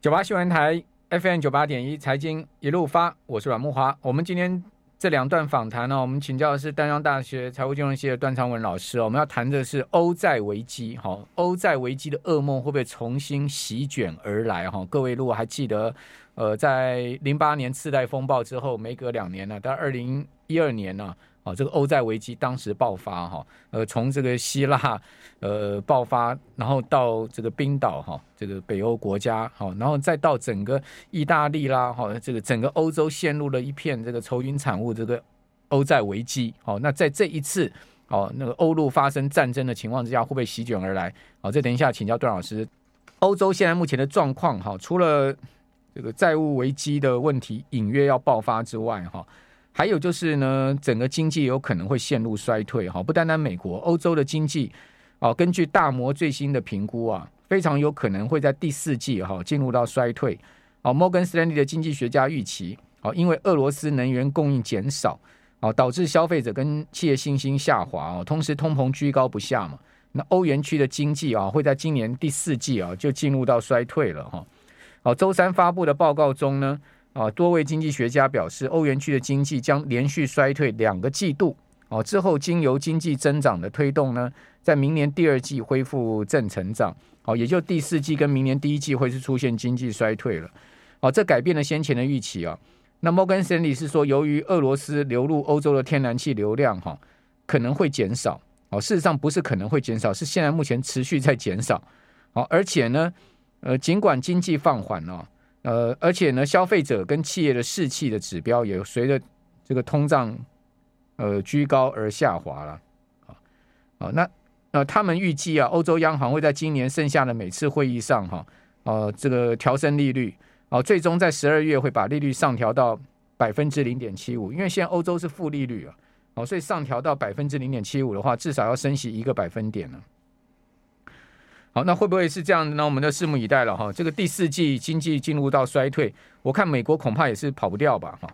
九八新闻台 FM 九八点一财经一路发，我是阮木华。我们今天这两段访谈呢，我们请教的是淡江大学财务金融系的段昌文老师。我们要谈的是欧债危机，哈，欧债危机的噩梦会不会重新席卷而来？哈，各位如果还记得，呃，在零八年次贷风暴之后，没隔两年呢，到二零一二年呢。哦，这个欧债危机当时爆发哈，呃，从这个希腊呃爆发，然后到这个冰岛哈，这个北欧国家好，然后再到整个意大利啦哈，这个整个欧洲陷入了一片这个愁云惨雾，这个欧债危机。好，那在这一次哦，那个欧陆发生战争的情况之下，会不会席卷而来？好，这等一下请教段老师。欧洲现在目前的状况哈，除了这个债务危机的问题隐约要爆发之外哈。还有就是呢，整个经济有可能会陷入衰退哈，不单单美国，欧洲的经济哦，根据大摩最新的评估啊，非常有可能会在第四季哈进入到衰退。哦，摩根斯丹利的经济学家预期，哦，因为俄罗斯能源供应减少，哦，导致消费者跟企业信心下滑哦，同时通膨居高不下嘛，那欧元区的经济啊，会在今年第四季啊就进入到衰退了哈。哦，周三发布的报告中呢。啊，多位经济学家表示，欧元区的经济将连续衰退两个季度。哦，之后经由经济增长的推动呢，在明年第二季恢复正成长。哦，也就第四季跟明年第一季会是出现经济衰退了。哦，这改变了先前的预期啊。那摩根士丹利是说，由于俄罗斯流入欧洲的天然气流量哈可能会减少。哦，事实上不是可能会减少，是现在目前持续在减少。哦，而且呢，呃，尽管经济放缓了。呃，而且呢，消费者跟企业的士气的指标也随着这个通胀呃居高而下滑了啊啊，那呃，他们预计啊，欧洲央行会在今年剩下的每次会议上哈，呃，这个调升利率啊，最终在十二月会把利率上调到百分之零点七五，因为现在欧洲是负利率啊，哦，所以上调到百分之零点七五的话，至少要升息一个百分点呢。好，那会不会是这样呢？那我们就拭目以待了哈。这个第四季经济进入到衰退，我看美国恐怕也是跑不掉吧哈。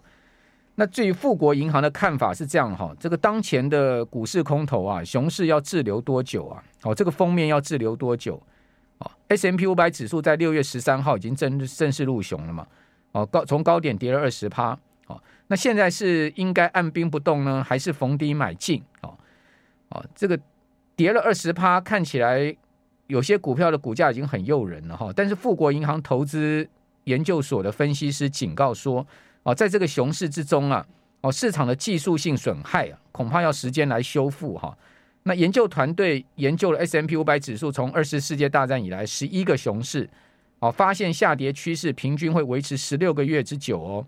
那至于富国银行的看法是这样哈，这个当前的股市空头啊，熊市要滞留多久啊？哦，这个封面要滞留多久？哦，S&P 五百指数在六月十三号已经正正式入熊了嘛？哦，高从高点跌了二十趴。哦，那现在是应该按兵不动呢，还是逢低买进？哦，哦，这个跌了二十趴，看起来。有些股票的股价已经很诱人了哈，但是富国银行投资研究所的分析师警告说，哦，在这个熊市之中啊，哦，市场的技术性损害啊，恐怕要时间来修复哈。那研究团队研究了 S M P 五百指数从二次世界大战以来十一个熊市，哦，发现下跌趋势平均会维持十六个月之久哦，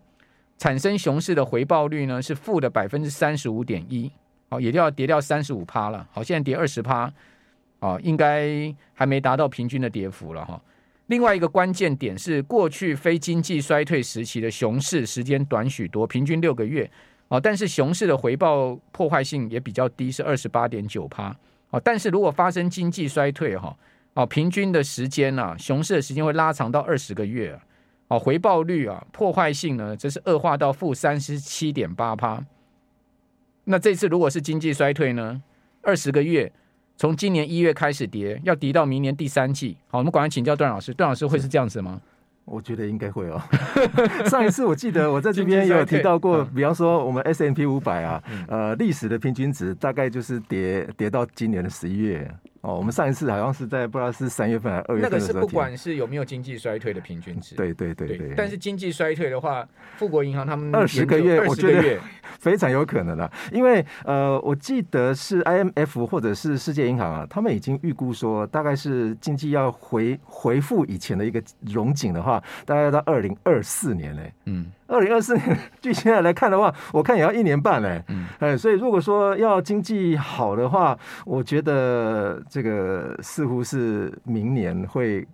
产生熊市的回报率呢是负的百分之三十五点一，哦，也就要跌掉三十五趴了，好，现在跌二十趴。啊，应该还没达到平均的跌幅了哈。另外一个关键点是，过去非经济衰退时期的熊市时间短许多，平均六个月啊。但是熊市的回报破坏性也比较低，是二十八点九趴。啊，但是如果发生经济衰退哈，啊，平均的时间呢，熊市的时间会拉长到二十个月啊。回报率啊，破坏性呢，则是恶化到负三十七点八趴。那这次如果是经济衰退呢，二十个月。从今年一月开始跌，要跌到明年第三季。好，我们赶快请教段老师，段老师会是这样子吗？我觉得应该会哦。上一次我记得我在这边也有提到过，比方说我们 S&P 五百啊，呃，历史的平均值大概就是跌跌到今年的十一月。哦，我们上一次好像是在不知道是三月份还是二月份的时候，那个是不管是有没有经济衰退的平均值。对对对对，对。但是经济衰退的话，富国银行他们二十个月，我觉得 非常有可能的，因为呃，我记得是 IMF 或者是世界银行啊，他们已经预估说，大概是经济要回回复以前的一个荣景的话，大概要到二零二四年嘞。嗯。二零二四年，据现在来看的话，我看也要一年半嘞。嗯，哎，所以如果说要经济好的话，我觉得这个似乎是明年会，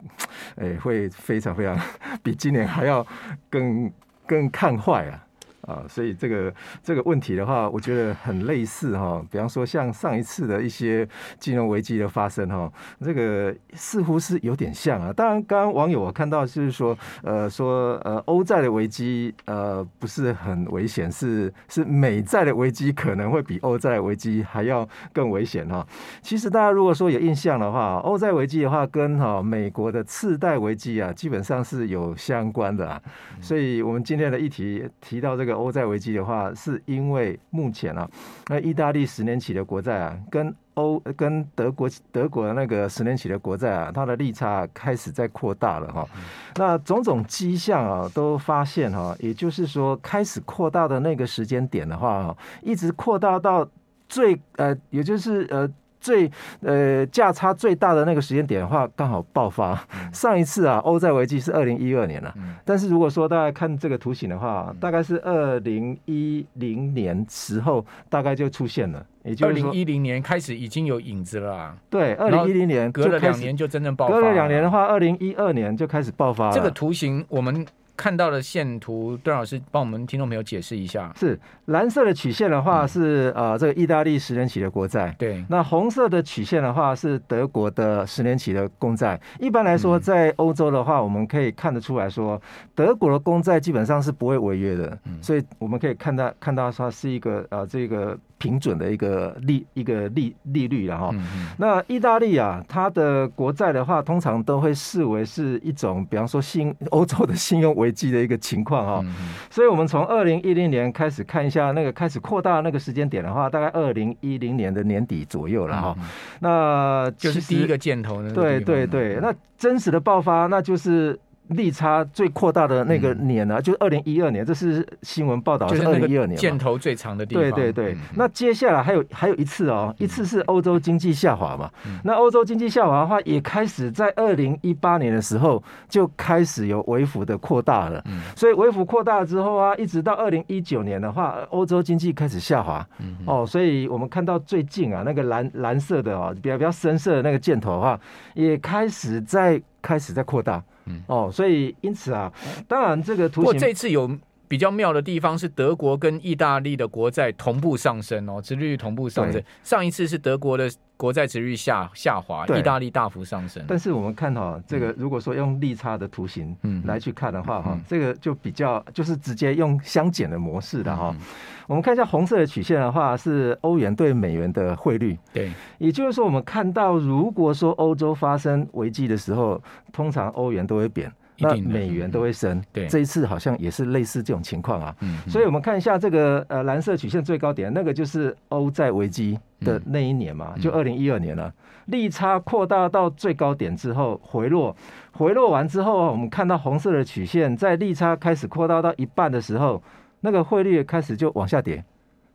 哎，会非常非常 比今年还要更更看坏啊。啊，所以这个这个问题的话，我觉得很类似哈。比方说，像上一次的一些金融危机的发生哈，这个似乎是有点像啊。当然，刚刚网友我看到就是说，呃，说呃，欧债的危机呃不是很危险，是是美债的危机可能会比欧债危机还要更危险哈。其实大家如果说有印象的话，欧债危机的话跟哈美国的次贷危机啊，基本上是有相关的啊。所以我们今天的议题提到这个。欧债危机的话，是因为目前啊，那意大利十年期的国债啊，跟欧跟德国德国的那个十年期的国债啊，它的利差开始在扩大了哈。那种种迹象啊，都发现哈，也就是说，开始扩大的那个时间点的话，一直扩大到最呃，也就是呃。最呃价差最大的那个时间点的话，刚好爆发。上一次啊，欧债危机是二零一二年了，但是如果说大家看这个图形的话，大概是二零一零年时候大概就出现了，也就二零一零年开始已经有影子了。对，二零一零年隔了两年就真正爆发。隔了两年的话，二零一二年就开始爆发了。这个图形我们。看到的线图，段老师帮我们听众朋友解释一下。是蓝色的曲线的话是、嗯、呃这个意大利十年期的国债，对。那红色的曲线的话是德国的十年期的公债。一般来说，在欧洲的话，我们可以看得出来说，德国的公债基本上是不会违约的，嗯、所以我们可以看到看到它是一个呃这个。平准的一个利一个利利率了哈，那意大利啊，它的国债的话，通常都会视为是一种，比方说信欧洲的信用危机的一个情况哈，所以我们从二零一零年开始看一下那个开始扩大那个时间点的话，大概二零一零年的年底左右了哈，那就是第一个箭头呢，对对对，那真实的爆发那就是。利差最扩大的那个年呢、啊，嗯、就是二零一二年，这是新闻报道是二零一二年，箭头最长的地方。对对对，嗯、那接下来还有还有一次哦，一次是欧洲经济下滑嘛。嗯、那欧洲经济下滑的话，也开始在二零一八年的时候就开始有微幅的扩大了。嗯、所以微幅扩大之后啊，一直到二零一九年的话，欧洲经济开始下滑。嗯、哦，所以我们看到最近啊，那个蓝蓝色的哦，比较比较深色的那个箭头的话，也开始在开始在扩大。嗯哦，所以因此啊，当然这个图形，不过这次有比较妙的地方是德国跟意大利的国债同步上升哦，殖利率同步上升。上一次是德国的国债殖率下下滑，对意大利大幅上升。但是我们看哈，这个如果说用利差的图形来去看的话哈，嗯、这个就比较就是直接用相减的模式的哈。嗯、我们看一下红色的曲线的话，是欧元对美元的汇率。对，也就是说我们看到，如果说欧洲发生危机的时候，通常欧元都会贬。那美元都会升，对，这一次好像也是类似这种情况啊。嗯，所以我们看一下这个呃蓝色曲线最高点，那个就是欧债危机的那一年嘛，就二零一二年了。利差扩大到最高点之后回落，回落完之后，我们看到红色的曲线在利差开始扩大到一半的时候，那个汇率开始就往下跌，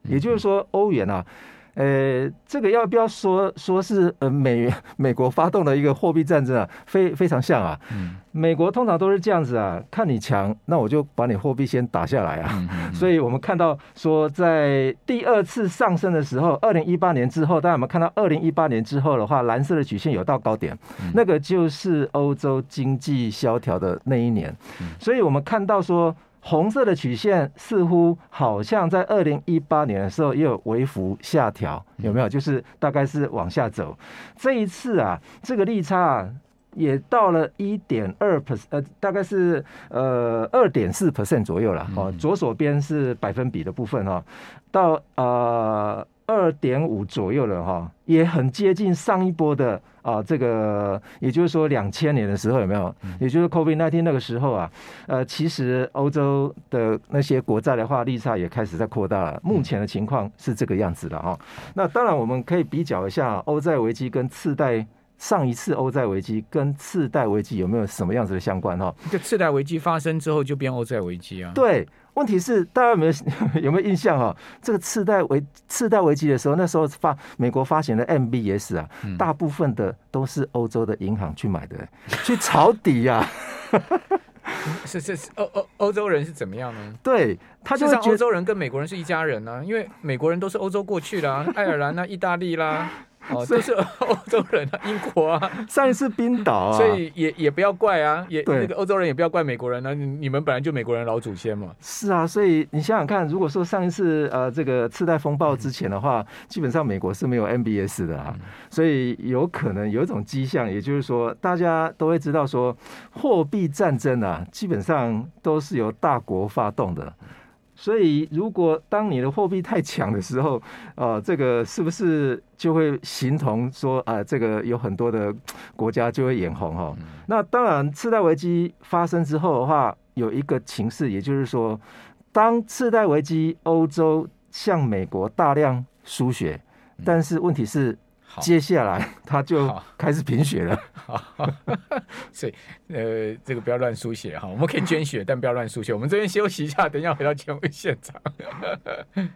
也就是说欧元啊。呃，这个要不要说说是呃美美国发动的一个货币战争啊？非非常像啊。嗯。美国通常都是这样子啊，看你强，那我就把你货币先打下来啊。嗯。所以我们看到说，在第二次上升的时候，二零一八年之后，大家有没有看到二零一八年之后的话，蓝色的曲线有到高点，嗯。那个就是欧洲经济萧条的那一年。嗯。所以我们看到说。红色的曲线似乎好像在二零一八年的时候也有微幅下调，有没有？就是大概是往下走。这一次啊，这个利差啊也到了一点二 percent，呃，大概是呃二点四 percent 左右了。哦，左手边是百分比的部分哈，到呃。二点五左右了哈，也很接近上一波的啊，这个也就是说两千年的时候有没有？也就是 COVID-19 那个时候啊，呃，其实欧洲的那些国债的话，利差也开始在扩大了。目前的情况是这个样子的哈。那当然我们可以比较一下欧债危机跟次贷上一次欧债危机跟次贷危机有没有什么样子的相关哈？就次贷危机发生之后就变欧债危机啊？对。问题是大家有没有 有没有印象哈？这个次贷危次贷危机的时候，那时候发美国发行的 MBS 啊，嗯、大部分的都是欧洲的银行去买的，去抄底 呀。是是是，欧欧欧洲人是怎么样呢？对，他就是欧洲人跟美国人是一家人呢、啊，因为美国人都是欧洲过去的啊，爱尔兰啊、意大利啦。哦，这是欧洲人啊，英国啊，上一次冰岛啊，所以也也不要怪啊，也那个欧洲人也不要怪美国人啊，你们本来就美国人老祖先嘛。是啊，所以你想想看，如果说上一次呃这个次贷风暴之前的话，嗯、基本上美国是没有 MBS 的啊，嗯、所以有可能有一种迹象，也就是说大家都会知道说货币战争啊，基本上都是由大国发动的。所以，如果当你的货币太强的时候，呃，这个是不是就会形同说啊、呃，这个有很多的国家就会眼红哈？那当然，次贷危机发生之后的话，有一个情势，也就是说，当次贷危机，欧洲向美国大量输血，但是问题是。接下来他就开始贫血了，所以呃，这个不要乱输血哈，我们可以捐血，但不要乱输血。我们这边休息一下，等一下回到节目现场。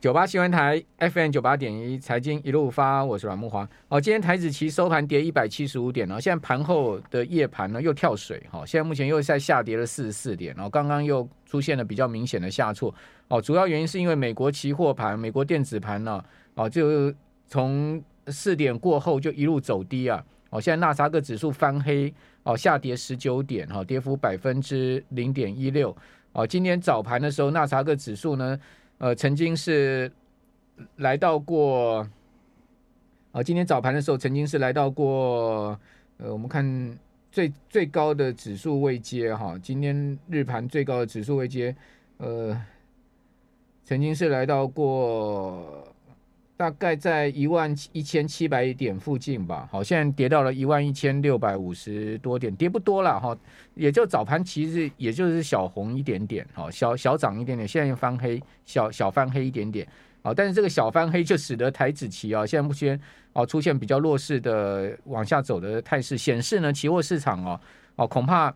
九八新闻台 FM 九八点一，财经一路发，我是阮木华。哦，今天台子期收盘跌一百七十五点，然后现在盘后的夜盘呢又跳水，哈，现在目前又在下跌了四十四点，然后刚刚又出现了比较明显的下挫，哦，主要原因是因为美国期货盘、美国电子盘呢，哦就。从四点过后就一路走低啊！哦，现在纳斯达克指数翻黑哦，下跌十九点哈，跌幅百分之零点一六哦。今天早盘的时候，纳斯达克指数呢，呃，曾经是来到过哦，今天早盘的时候曾经是来到过呃，我们看最最高的指数位阶哈，今天日盘最高的指数位阶呃，曾经是来到过。大概在一万一千七百点附近吧，好，现在跌到了一万一千六百五十多点，跌不多了哈，也就早盘其实也就是小红一点点，好，小小涨一点点，现在又翻黑，小小翻黑一点点，好，但是这个小翻黑就使得台指期啊，现在目前哦出现比较弱势的往下走的态势，显示呢期货市场哦哦恐怕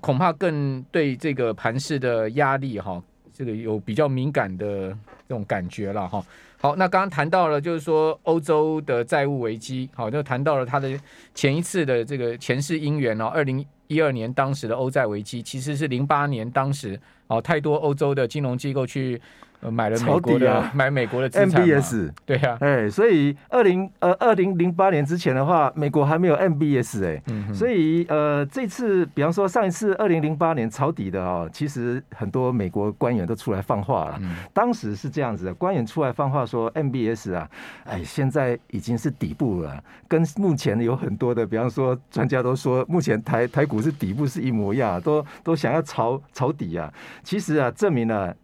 恐怕更对这个盘势的压力哈，这个有比较敏感的这种感觉了哈。好，那刚刚谈到了，就是说欧洲的债务危机，好，就谈到了它的前一次的这个前世姻缘哦，二零一二年当时的欧债危机，其实是零八年当时哦，太多欧洲的金融机构去。买了美国的，啊、买美国的资产 MBS，对呀，啊，哎，所以二零呃二零零八年之前的话，美国还没有 MBS 哎，嗯、所以呃这次比方说上一次二零零八年抄底的哦，其实很多美国官员都出来放话了，嗯、当时是这样子的，官员出来放话说 MBS 啊，哎现在已经是底部了，跟目前有很多的比方说专家都说，目前台台股是底部是一模一样，都都想要抄抄底啊，其实啊证明了。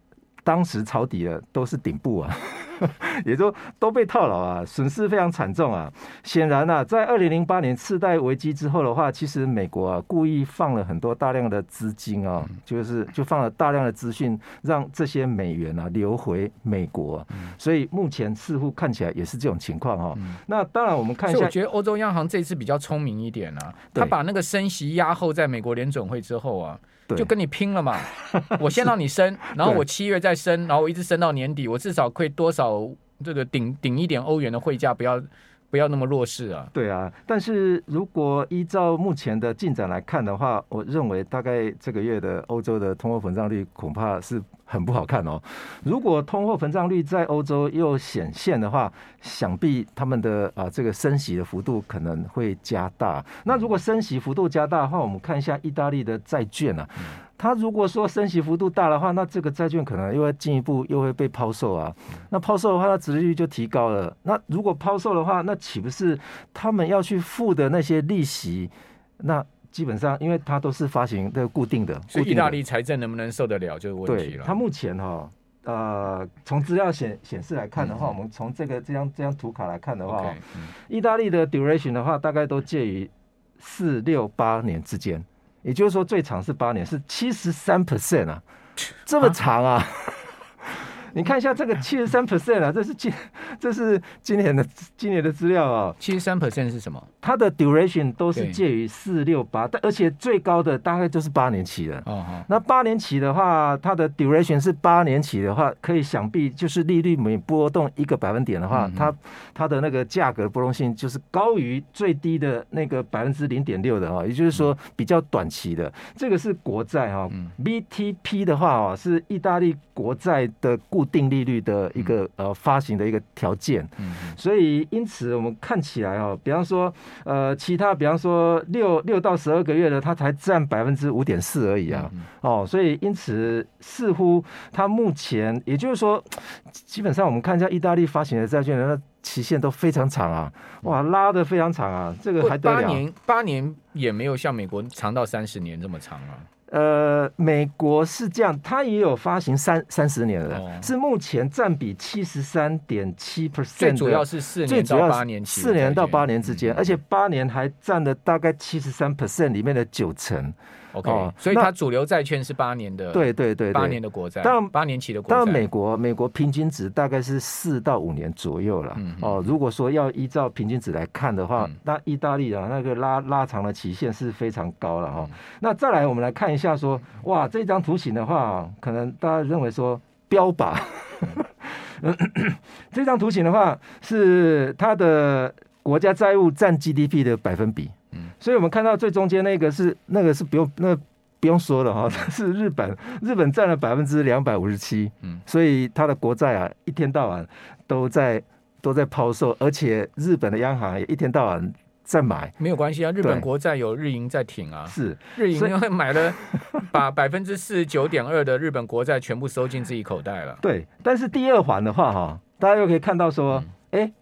当时抄底的都是顶部啊，也就都被套牢啊，损失非常惨重啊。显然啊，在二零零八年次贷危机之后的话，其实美国啊故意放了很多大量的资金啊，就是就放了大量的资讯，让这些美元啊流回美国。所以目前似乎看起来也是这种情况哈。那当然我们看一下，我觉得欧洲央行这次比较聪明一点啊，他把那个升息压后在美国联准会之后啊。就跟你拼了嘛！我先让你升，然后我七月再升，然后我一直升到年底，我至少可以多少这个顶顶一点欧元的汇价，不要不要那么弱势啊！对啊，但是如果依照目前的进展来看的话，我认为大概这个月的欧洲的通货膨胀率恐怕是。很不好看哦。如果通货膨胀率在欧洲又显现的话，想必他们的啊、这个升息的幅度可能会加大。那如果升息幅度加大的话，我们看一下意大利的债券啊，它如果说升息幅度大的话，那这个债券可能又会进一步又会被抛售啊。那抛售的话，它殖利率就提高了。那如果抛售的话，那岂不是他们要去付的那些利息？那基本上，因为它都是发行的固定的，所以意大利财政能不能受得了就是问题了？它目前哈，呃，从资料显显示来看的话，嗯、我们从这个这张这张图卡来看的话，okay, 嗯、意大利的 duration 的话，大概都介于四六八年之间，也就是说最长是八年，是七十三 percent 啊，这么长啊！你看一下这个七十三 percent 啊，这是今 这是今年的今年的资料啊。七十三 percent 是什么？它的 duration 都是介于四六八，但而且最高的大概就是八年期的。哦哦。那八年期的话，它的 duration 是八年期的话，可以想必就是利率每波动一个百分点的话，嗯、它它的那个价格波动性就是高于最低的那个百分之零点六的啊，也就是说比较短期的。这个是国债哈、嗯、，BTP 的话哦是意大利国债的固固定利率的一个呃发行的一个条件。嗯，所以因此我们看起来哦，比方说呃其他比方说六六到十二个月的，它才占百分之五点四而已啊。哦，所以因此似乎它目前也就是说，基本上我们看一下意大利发行的债券，它期限都非常长啊，哇，拉的非常长啊，这个还得了？八年八年也没有像美国长到三十年这么长啊。呃，美国是这样，它也有发行三三十年了，哦、是目前占比七十三点七 percent，最主要是四年到八年期，四年到八年之间，嗯、而且八年还占了大概七十三 percent 里面的九成。OK，哦，所以它主流债券是八年的，对对对，八年的国债，当然八年期的国债。当然，美国美国平均值大概是四到五年左右了。嗯、哦，如果说要依照平均值来看的话，嗯、那意大利啊那个拉拉长的期限是非常高了哈。嗯、那再来，我们来看一下说，哇，这张图形的话，可能大家认为说标靶。嗯、这张图形的话，是它的国家债务占 GDP 的百分比。所以我们看到最中间那个是那个是不用那个、不用说了哈，是日本，日本占了百分之两百五十七，嗯，所以它的国债啊一天到晚都在都在抛售，而且日本的央行也一天到晚在买，没有关系啊，日本国债有日银在挺啊，是。日银买了 把百分之四十九点二的日本国债全部收进自己口袋了，对，但是第二环的话哈，大家又可以看到说，哎、嗯。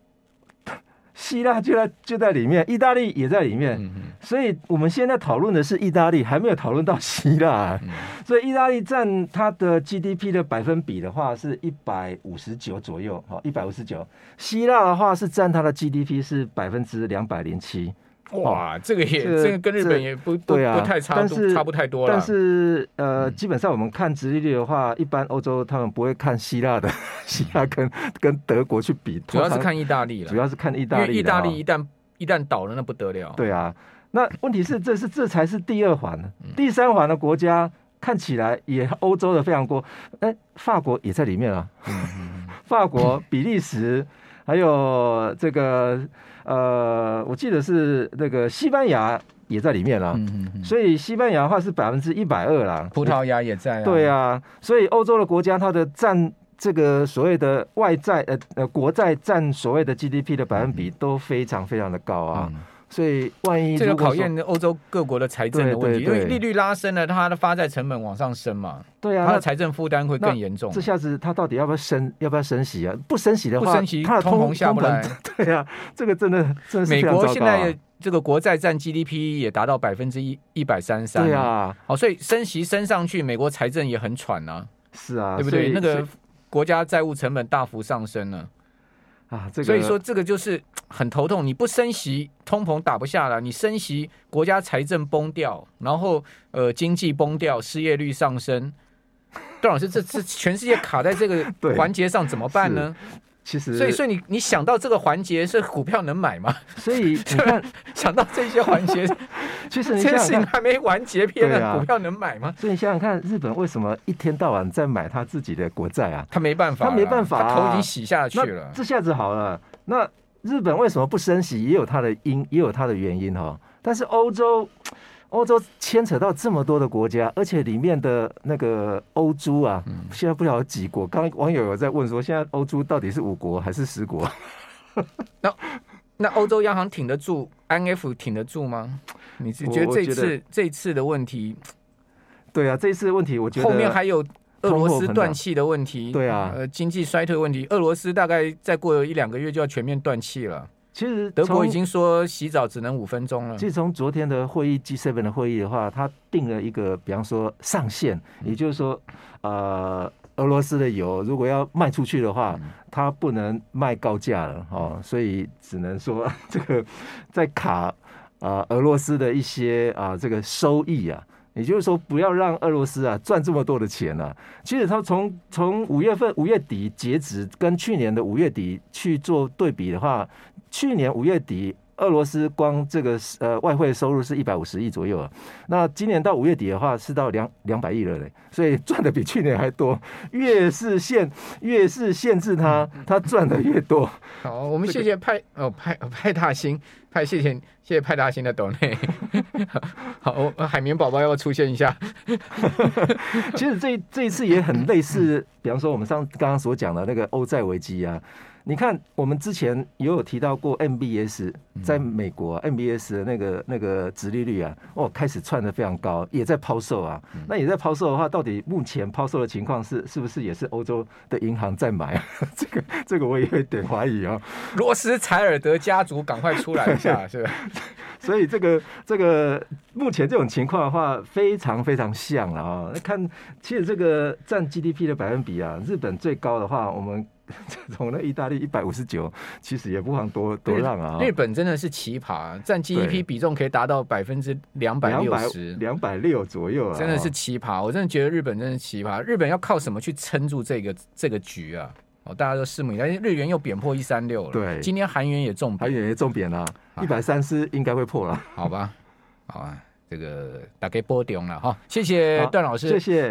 希腊就在就在里面，意大利也在里面，所以我们现在讨论的是意大利，还没有讨论到希腊。嗯、所以意大利占它的 GDP 的百分比的话是一百五十九左右，好，一百五十九。希腊的话是占它的 GDP 是百分之两百零七。哇，这个也这个、跟日本也不对啊，不太差，但是差不太多了。但是呃，基本上我们看殖利率的话，一般欧洲他们不会看希腊的，希腊跟跟德国去比，主要是看意大利了。主要是看意大利，因为意大利一旦一旦倒了，那不得了。对啊，那问题是这是这才是第二环呢，第三环的国家看起来也欧洲的非常多，哎，法国也在里面啊，法国、比利时还有这个。呃，我记得是那个西班牙也在里面了，嗯嗯、所以西班牙的话是百分之一百二啦，葡萄牙也在、啊，对啊，所以欧洲的国家它的占这个所谓的外债呃呃国债占所谓的 GDP 的百分比都非常非常的高啊。嗯所以，万一这个考验欧洲各国的财政的问题，因为利率拉升了，它的发债成本往上升嘛，对啊，它的财政负担会更严重。这下子它到底要不要升？要不要升息啊？不升息的话，不升息，它的通膨下不来。对啊，这个真的真的是美国现在这个国债占 GDP 也达到百分之一一百三十三。对啊，好，所以升息升上去，美国财政也很喘啊。是啊，对不对？那个国家债务成本大幅上升了。啊，这个、所以说这个就是 很头痛。你不升息，通膨打不下来；你升息，国家财政崩掉，然后呃经济崩掉，失业率上升。段老师，这这全世界卡在这个 环节上怎么办呢？其实，所以，所以你你想到这个环节是股票能买吗？所以你看，想到这些环节，其实你事情还没完结篇呢，啊、股票能买吗？所以你想想看，日本为什么一天到晚在买他自己的国债啊？他没办法，他没办法，他头已经洗下去了。这下子好了，那日本为什么不升息？也有它的因，也有它的原因哈。但是欧洲。欧洲牵扯到这么多的国家，而且里面的那个欧猪啊，现在不晓得几国。刚网友有在问说，现在欧猪到底是五国还是十国？那那欧洲央行挺得住，IMF 挺得住吗？你是觉得这次这次的问题？对啊，这次的问题，我觉得后面还有俄罗斯断气的问题。对啊，呃，经济衰退问题，俄罗斯大概再过一两个月就要全面断气了。其实德国已经说洗澡只能五分钟了。其实从昨天的会议 G7 的会议的话，他定了一个，比方说上限，也就是说，呃，俄罗斯的油如果要卖出去的话，它不能卖高价了哦，所以只能说这个在卡啊俄罗斯的一些啊这个收益啊，也就是说不要让俄罗斯啊赚这么多的钱啊。其实他从从五月份五月底截止跟去年的五月底去做对比的话。去年五月底，俄罗斯光这个呃外汇收入是一百五十亿左右啊。那今年到五月底的话，是到两两百亿了嘞，所以赚的比去年还多。越是限越是限制它，它赚的越多。好，我们谢谢派 哦派派大星派谢谢谢谢派大星的抖内。好，海绵宝宝要出现一下？其实这这一次也很类似，比方说我们上刚刚所讲的那个欧债危机啊。你看，我们之前也有提到过 MBS 在美国、啊、MBS 的那个那个殖利率啊，哦，开始窜的非常高，也在抛售啊。那也在抛售的话，到底目前抛售的情况是是不是也是欧洲的银行在买啊？这个这个我也有点怀疑啊。罗斯柴尔德家族赶快出来一下，是吧？所以这个这个目前这种情况的话，非常非常像了啊。那看，其实这个占 GDP 的百分比啊，日本最高的话，我们。从那意大利一百五十九，其实也不妨多多让啊！日本真的是奇葩，占 GDP 比重可以达到百分之两百六十，两百六左右啊！真的是奇葩，我真的觉得日本真的是奇葩。日本要靠什么去撑住这个这个局啊？哦，大家都拭目以待。日元又贬破一三六了，对，今天韩元也重，韩元也重贬了，一百三十应该会破了，好吧？好吧，这个大概波动了哈，谢谢段老师，谢谢。